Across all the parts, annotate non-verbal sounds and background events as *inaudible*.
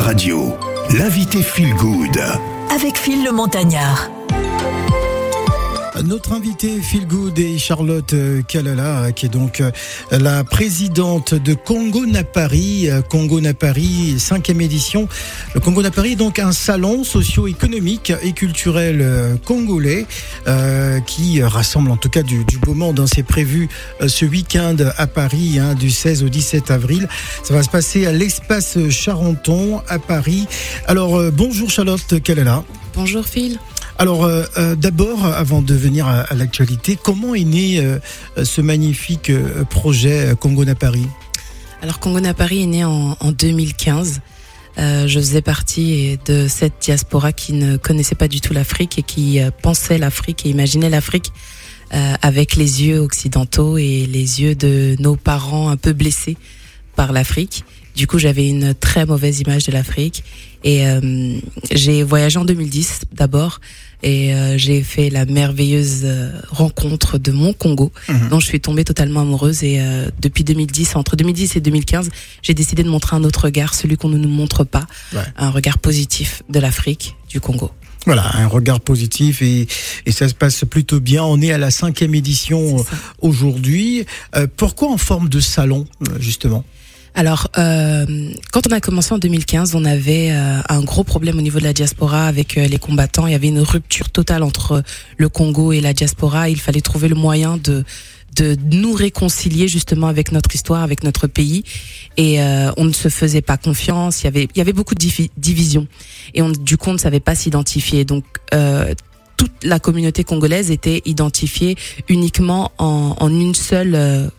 Radio, l'invité Feel Good. Avec Phil le Montagnard. Notre invité Phil Good est Charlotte euh, Kalala, qui est donc euh, la présidente de Congo Napari. Euh, Congo Napari, cinquième édition. Le Congo Napari est donc un salon socio-économique et culturel congolais qui rassemble en tout cas du, du beau monde. Hein. C'est prévu ce week-end à Paris, hein, du 16 au 17 avril. Ça va se passer à l'espace Charenton à Paris. Alors bonjour Charlotte Kalala. Bonjour Phil. Alors euh, euh, d'abord, avant de venir à, l'actualité, comment est né euh, ce magnifique projet Congo Paris? Alors Congo Paris est né en, 2015. je faisais partie de cette diaspora qui ne connaissait pas du tout l'Afrique et qui pensait l'Afrique et imaginait l'Afrique avec les yeux occidentaux et les yeux de nos parents un peu blessés par l'Afrique. Du coup, j'avais une très mauvaise image de l'Afrique et euh, j'ai voyagé en 2010 d'abord et euh, j'ai fait la merveilleuse euh, rencontre de mon Congo mhm. dont je suis tombée totalement amoureuse et depuis 2010 entre 2010 et 2015 j'ai décidé de montrer un autre regard celui qu'on ne nous montre pas un regard positif de l'Afrique du Congo voilà, un regard positif et, et, ça se passe plutôt bien. On est à la cinquième édition aujourd'hui. pourquoi en forme de salon, justement? Alors, euh, quand on a commencé en 2015, on avait euh, un gros problème au niveau de la diaspora avec euh, les combattants. Il y avait une rupture totale entre le Congo et la diaspora. Il fallait trouver le moyen de de nous réconcilier justement avec notre histoire, avec notre pays, et on ne se faisait pas confiance. Il y avait il y avait beaucoup de divisions et on du coup on ne savait pas s'identifier. Donc toute la communauté congolaise était identifiée uniquement en, en une seule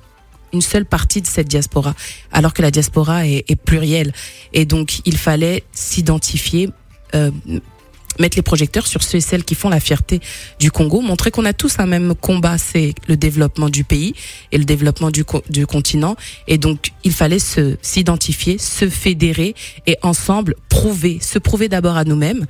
une seule partie de cette diaspora, alors que la diaspora est, plurielle. Et donc, il fallait s'identifier. Euh, mettre les projecteurs sur ceux et celles qui font la fierté du Congo, montrer qu'on a tous un même combat, c'est le développement du pays et le développement du, du continent. Et donc, il fallait se s'identifier, se fédérer et ensemble prouver, se prouver d'abord à nous-mêmes,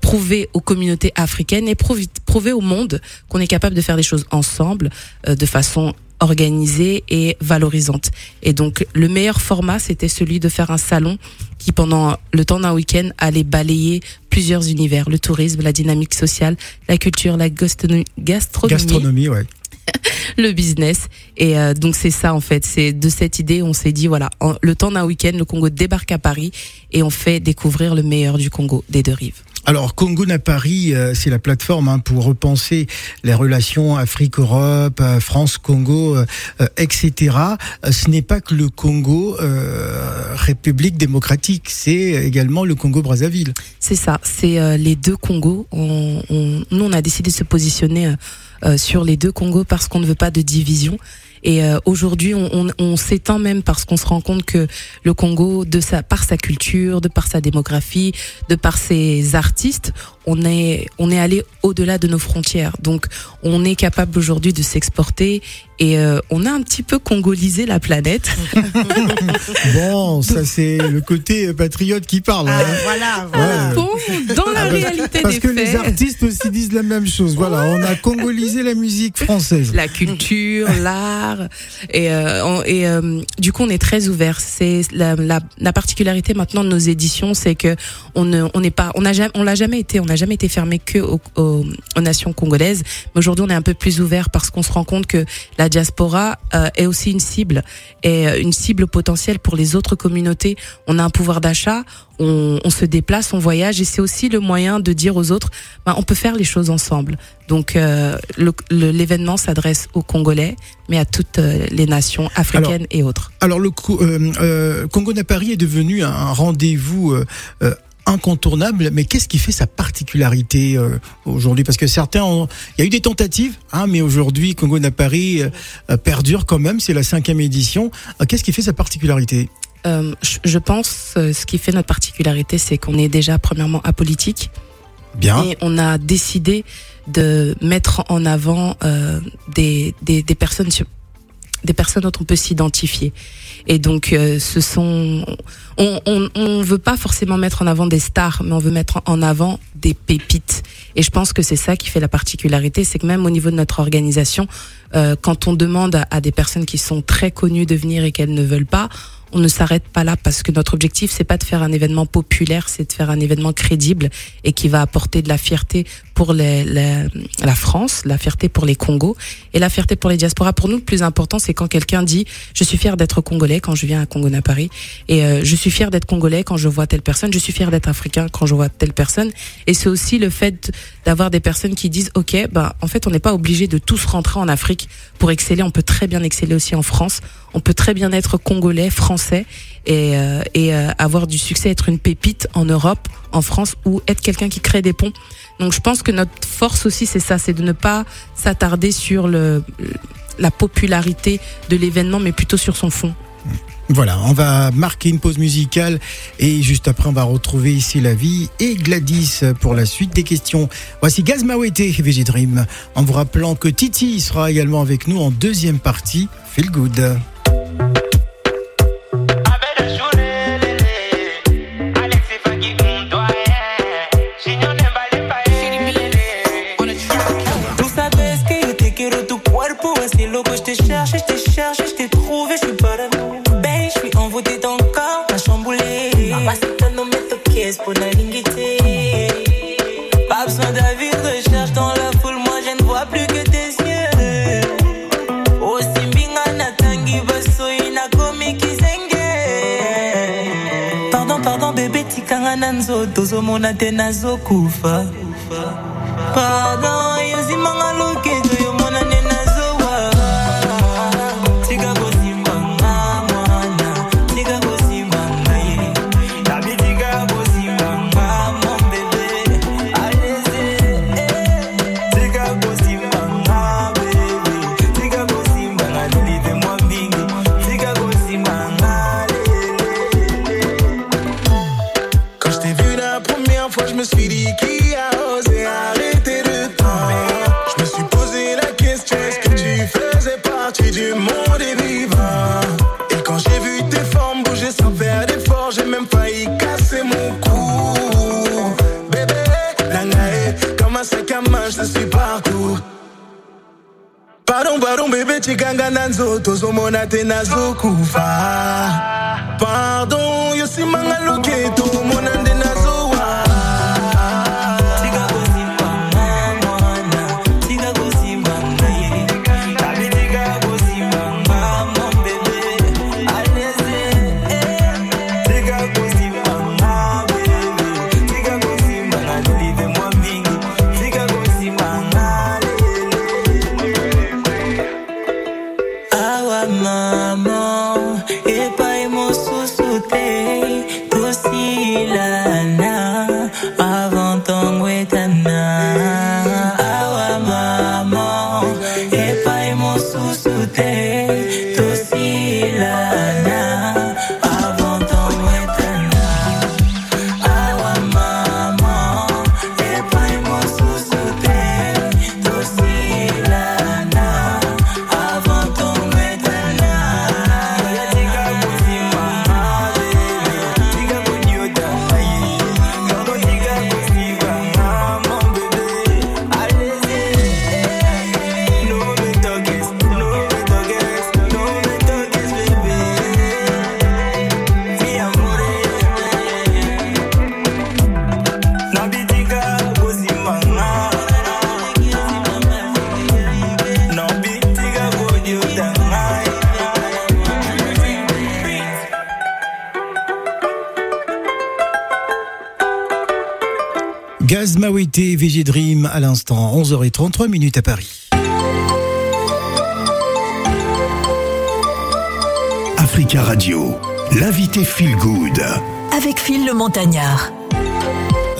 prouver aux communautés africaines et prouver, prouver au monde qu'on est capable de faire des choses ensemble euh, de façon organisée et valorisante. Et donc le meilleur format, c'était celui de faire un salon qui, pendant le temps d'un week-end, allait balayer plusieurs univers, le tourisme, la dynamique sociale, la culture, la gastronomie. Gastronomie, ouais. *laughs* le business et euh, donc c'est ça en fait c'est de cette idée on s'est dit voilà le temps d'un week-end le Congo débarque à Paris et on fait découvrir le meilleur du Congo des deux rives alors Congo à Paris, euh, c'est la plateforme hein, pour repenser les relations Afrique-Europe, euh, France-Congo, euh, etc. Ce n'est pas que le Congo République démocratique, c'est également le Congo-Brazzaville. C'est ça, c'est les deux Congos. On, on, nous, on a décidé de se positionner sur les deux Congos parce qu'on ne veut pas de division. Et euh, aujourd'hui, on, on, on s'étend même parce qu'on se rend compte que le Congo, de sa, par sa culture, de par sa démographie, de par ses artistes, on est, on est allé au-delà de nos frontières. Donc, on est capable aujourd'hui de s'exporter et euh, on a un petit peu congolisé la planète. *laughs* bon, ça c'est le côté patriote qui parle. Ah, hein. Voilà. Ah, bon, dans la ah, réalité parce, parce que les artistes aussi disent la même chose. Voilà, on a congolisé la musique française, la culture, l'art, et, euh, et euh, du coup on est très ouvert. C'est la, la, la, particularité maintenant de nos éditions, c'est que on ne, on n'est pas, on a jamais, on l'a jamais été, on jamais été fermé que aux, aux, aux nations congolaises. Mais aujourd'hui on est un peu plus ouvert parce qu'on se rend compte que la diaspora euh, est aussi une cible, et euh, une cible potentielle pour les autres communautés. On a un pouvoir d'achat, on, on, se déplace, on voyage, et c'est aussi le moyen de dire aux autres, ben, on peut faire les choses ensemble. Donc euh, l'événement s'adresse aux Congolais, mais à toutes les nations africaines et autres. Alors le euh, Congo Paris est devenu un rendez-vous incontournable, mais qu'est-ce qui fait sa particularité euh, aujourd'hui? Parce que certains, ont... il y a eu des tentatives, hein, mais aujourd'hui, Congo n'a Paris euh, perdure quand même, c'est la cinquième édition. Euh, qu'est-ce qui fait sa particularité? Je pense, ce qui fait notre particularité, c'est qu'on est déjà premièrement apolitique. Bien. Et on a décidé de mettre en avant des, des, des personnes des personnes dont on peut s'identifier. Et donc, euh, ce sont, on, on, on veut pas forcément mettre en avant des stars, mais on veut mettre en avant des pépites. Et je pense que c'est ça qui fait la particularité, c'est que même au niveau de notre organisation, euh, quand on demande à, des personnes qui sont très connues de venir et qu'elles ne veulent pas, on ne s'arrête pas là parce que notre objectif c'est pas de faire un événement populaire, c'est de faire un événement crédible et qui va apporter de la fierté pour la France, la fierté pour les Congos. Et la fierté pour les diasporas. Pour nous, le plus important c'est quand quelqu'un dit je suis fier d'être congolais quand je viens à Congo Paris. Et euh, je suis fier d'être congolais quand je vois telle personne, je suis fier d'être africain quand je vois telle personne. Et c'est aussi le fait d'avoir des personnes qui disent OK, ben en fait on n'est pas obligé de tous rentrer en Afrique pour exceller, on peut très bien exceller aussi en France, on peut très bien être congolais, français et, euh, et euh, avoir du succès, être une pépite en Europe, en France ou être quelqu'un qui crée des ponts. Donc je pense que notre force aussi c'est ça, c'est de ne pas s'attarder sur le la popularité de l'événement mais plutôt sur son fond. Voilà, on va marquer une pause musicale et juste après on va retrouver ici la vie et Gladys pour la suite des questions. Voici Gazmawete VG Dream en vous rappelant que Titi sera également avec nous en deuxième partie. Feel good. Tozomona te nazokufa. Pardon yozimanga loketo parom parom bebe chikanga na nzoto zomona te nazokufa pardon yosimanga loketo omona nde Mawete VG Dream à l'instant 11h33 minutes à Paris. Africa Radio, l'invité Feel Good. Avec Phil le Montagnard.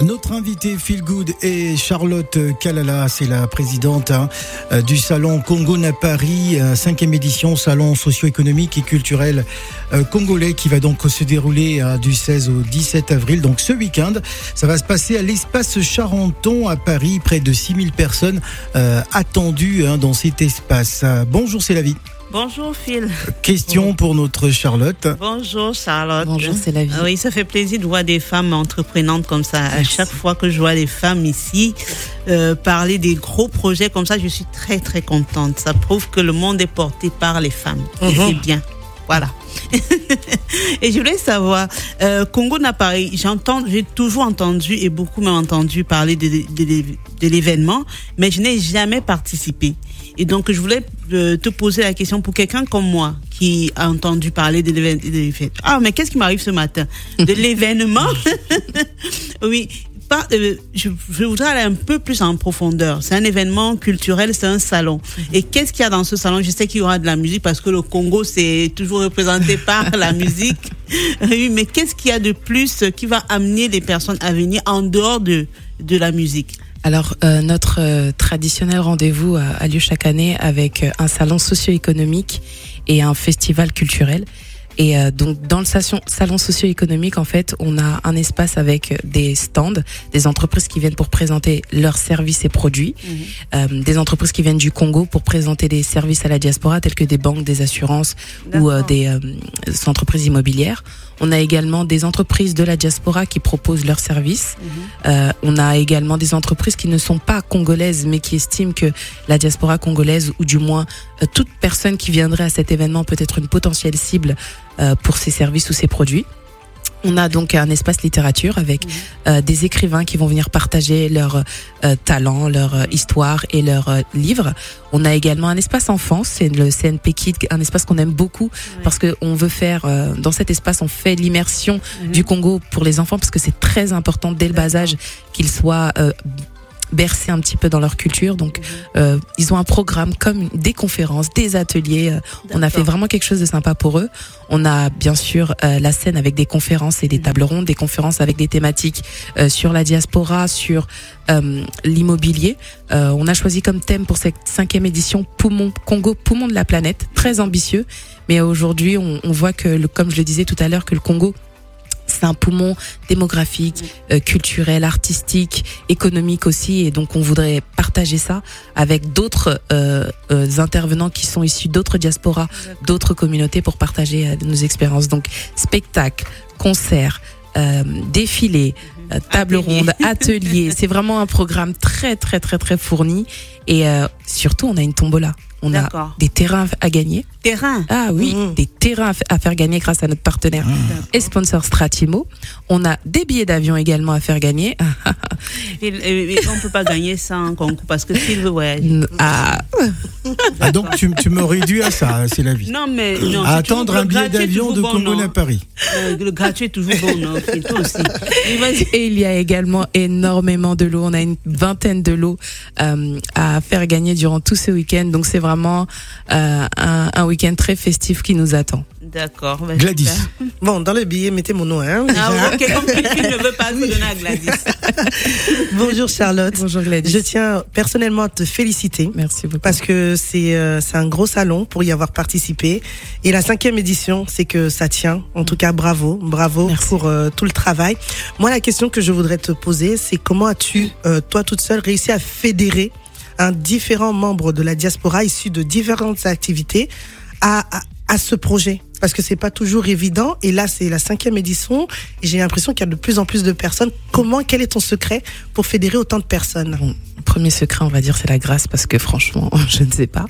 Notre invité Feel Good est Charlotte Kalala, c'est la présidente hein, euh, du salon Congo à Paris, euh, cinquième édition, salon socio-économique et culturel euh, congolais qui va donc se dérouler euh, du 16 au 17 avril, donc ce week-end. Ça va se passer à l'espace Charenton à Paris, près de 6000 personnes euh, attendues hein, dans cet espace. Euh, bonjour, c'est la vie. Bonjour Phil. Question pour notre Charlotte. Bonjour Charlotte. Bonjour, c'est la vie. Ah Oui, ça fait plaisir de voir des femmes entreprenantes comme ça. À chaque fois que je vois des femmes ici euh, parler des gros projets comme ça, je suis très très contente. Ça prouve que le monde est porté par les femmes. Et c'est bien. Voilà. *laughs* et je voulais savoir, euh, Congo n'a pas, j'entends, j'ai toujours entendu et beaucoup m'ont entendu parler de, de- de- de l'événement, mais je n'ai jamais participé. Et donc, je voulais euh, te poser la question pour quelqu'un comme moi qui a entendu parler de l'événement. Ah, mais qu'est-ce qui m'arrive ce matin? De *laughs* l'événement? *laughs* Oui. Pas, euh, je, je voudrais aller un peu plus en profondeur. C'est un événement culturel, c'est un salon. Et qu'est-ce qu'il y a dans ce salon? Je sais qu'il y aura de la musique parce que le Congo, c'est toujours représenté *laughs* par la musique. Oui, mais qu'est-ce qu'il y a de plus qui va amener les personnes à venir en dehors de, de la musique? Alors, euh, notre euh, traditionnel rendez-vous a, a lieu chaque année avec un salon socio-économique et un festival culturel. Et euh, donc, dans le salon, salon socio-économique, en fait, on a un espace avec des stands, des entreprises qui viennent pour présenter leurs services et produits, euh, des entreprises qui viennent du Congo pour présenter des services à la diaspora, tels que des banques, des assurances ou euh, des euh, entreprises immobilières. On a également des entreprises de la diaspora qui proposent leurs services. Euh, on a également des entreprises qui ne sont pas congolaises, mais qui estiment que la diaspora congolaise, ou du moins euh, toute personne qui viendrait à cet événement, peut être une potentielle cible euh, pour ses services ou ses produits. On a donc un espace littérature avec euh, des écrivains qui vont venir partager leurs euh, talents, leur euh, histoire et leurs euh, livres. On a également un espace enfance, c'est le CNP Kid, un espace qu'on aime beaucoup parce que on veut faire dans cet espace, on fait l'immersion du Congo pour les enfants parce que c'est très important dès le bas âge qu'ils soient euh, bercés un petit peu dans leur culture. Donc, euh, ils ont un programme comme des conférences, des ateliers. euh, on a fait vraiment quelque chose de sympa pour eux. On a bien sûr euh, la scène avec des conférences et des tables rondes, des conférences avec des thématiques euh, sur la diaspora, sur euh, l'immobilier. Euh, on a choisi comme thème pour cette cinquième édition poumon Congo, poumon de la planète, très ambitieux. Mais aujourd'hui, on, on voit que, le, comme je le disais tout à l'heure, que le Congo c'est un poumon démographique, euh, culturel, artistique, économique aussi, et donc on voudrait partager ça avec d'autres euh, euh, intervenants qui sont issus d'autres diasporas, d'autres communautés pour partager euh, nos expériences. Donc spectacle, concert, euh, défilé, euh, table Atelier. ronde, atelier. *laughs* c'est vraiment un programme très très très très fourni et euh, surtout on a une tombola. On a des terrains à gagner. Terrain. Ah oui, Mhm. des terrains à faire gagner grâce à notre partenaire et sponsor Stratimo. On a des billets d'avion également à faire gagner. Et, et- et on peut pas gagner ça en concours parce que s'il veut voyager. Ah, Ah, donc tu, tu me réduis à ça, c'est la vie. Non, mais non, À attendre un billet d'avion de bon, Congo non à Paris. Euh, Le gratuit est toujours bon, non C'est toi aussi. Et et il y a également énormément de lots. On a une vingtaine de lots euh, à faire gagner durant tout ce week-end. Donc c'est vraiment euh, un, un week-end très festif qui nous attend. D'accord. bah, Gladys. super. *laughs* Bon, dans le billet, mettez mon nom. Hein, déjà. Ah, ok, ne veux pas se donner à Gladys. *laughs* Bonjour Charlotte. Bonjour Gladys. Je tiens personnellement à te féliciter. Merci beaucoup. Parce que c'est euh, c'est un gros salon pour y avoir participé. Et la cinquième édition, c'est que ça tient. En tout cas, bravo. Bravo Merci. pour euh, tout le travail. Moi, la question que je voudrais te poser, c'est comment as-tu, euh, toi toute seule, réussi à fédérer un différents membres de la diaspora issus de différentes activités à, à, à ce projet. Parce que c'est pas toujours évident. Et là c'est la cinquième édition. Et j'ai l'impression qu'il y a de plus en plus de personnes. Comment quel est ton secret pour fédérer autant de personnes? Bon, premier secret, on va dire, c'est la grâce. Parce que franchement, *laughs* je ne sais pas.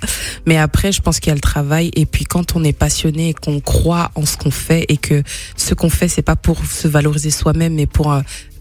Mais après, je pense qu'il y a le travail. Et puis quand on est passionné et qu'on croit en ce qu'on fait et que ce qu'on fait, c'est pas pour se valoriser soi-même, mais pour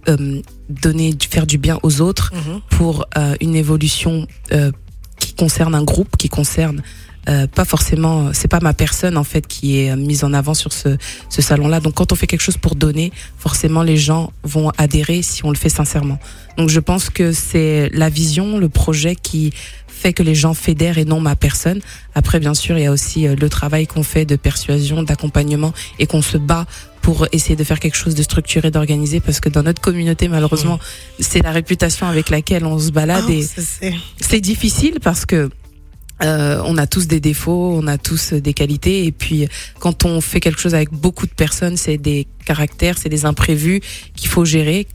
euh, euh, donner, faire du bien aux autres, Mhm. pour euh, une évolution euh, qui concerne un groupe, qui concerne euh, pas forcément, c'est pas ma personne en fait qui est euh, mise en avant sur ce, ce salon-là. Donc quand on fait quelque chose pour donner, forcément les gens vont adhérer si on le fait sincèrement. Donc je pense que c'est la vision, le projet qui fait que les gens fédèrent et non ma personne. Après bien sûr il y a aussi euh, le travail qu'on fait de persuasion, d'accompagnement et qu'on se bat pour essayer de faire quelque chose de structuré, d'organisé, parce que dans notre communauté, malheureusement, c'est la réputation avec laquelle on se balade Oh, et c'est- difficile parce que euh, on a tous des défauts, on a tous des qualités, et puis quand on fait quelque chose avec beaucoup de personnes, c'est des caractères, c'est des imprévus qu'il faut gérer,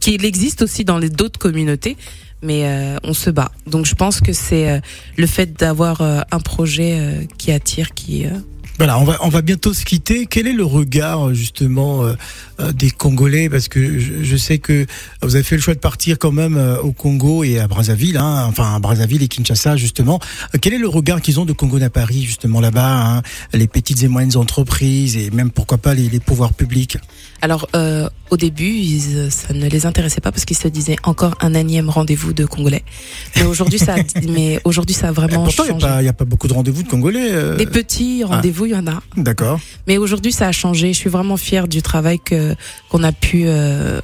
qu'il existe aussi dans les d'autres communautés, mais euh, on se bat. Donc je pense que c'est euh, le fait d'avoir euh, un projet qui attire, qui Voilà, on va, on va bientôt se quitter. Quel est le regard justement des Congolais? Parce que je, sais que vous avez fait le choix de partir quand même au Congo et à Brazzaville, hein, enfin à Brazzaville et Kinshasa justement. Quel est le regard qu'ils ont de Congo à Paris justement là-bas, hein, les petites et moyennes entreprises et même pourquoi pas les pouvoirs publics Alors, euh, au début, ils, euh, ça ne les intéressait pas parce qu'ils se disaient encore un énième rendez-vous de Congolais. Mais aujourd'hui, ça, a- *laughs* mais aujourd'hui, ça a vraiment Pourtant, il n'y changé. a, a pas beaucoup de rendez-vous de Congolais. euh, Des petits rendez-vous, il y en a. D'accord. Mais aujourd'hui, ça a changé. Je suis vraiment fière du travail que qu'on a pu euh,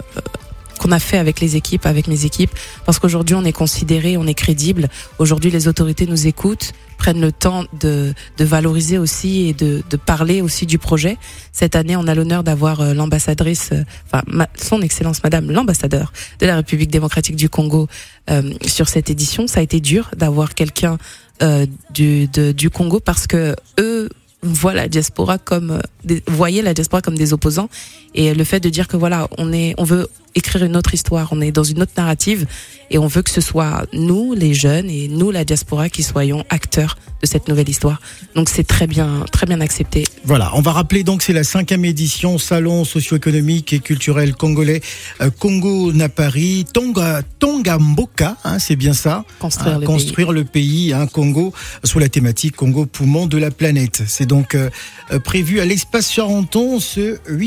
qu'on a fait avec les équipes, avec mes équipes, parce qu'aujourd'hui, on est considéré, on est crédible. Aujourd'hui, les autorités nous écoutent, prennent le temps de, de valoriser aussi et de, de parler aussi du projet. Cette année, on a l'honneur d'avoir euh, l'ambassadrice, euh, enfin ma- son Excellence Madame l'ambassadeur de la République démocratique du Congo euh, sur cette édition. Ça a été dur d'avoir quelqu'un euh, du, de- du Congo parce que eux voient la diaspora comme euh, des, la diaspora comme des opposants et le fait de dire que voilà on est on veut écrire une autre histoire. On est dans une autre narrative et on veut que ce soit nous les jeunes et nous la diaspora qui soyons acteurs de cette nouvelle histoire. Donc c'est très bien très bien accepté. Voilà, on va rappeler donc c'est la cinquième édition Salon socio-économique et culturel congolais euh, Congo Napari Tonga Tonga Mboka, hein, c'est bien ça. construire Hein, le construire le pays, hein, Congo, sous la thématique Congo poumon de la planète. C'est donc euh, euh, prévu à l'espace Charenton ce 8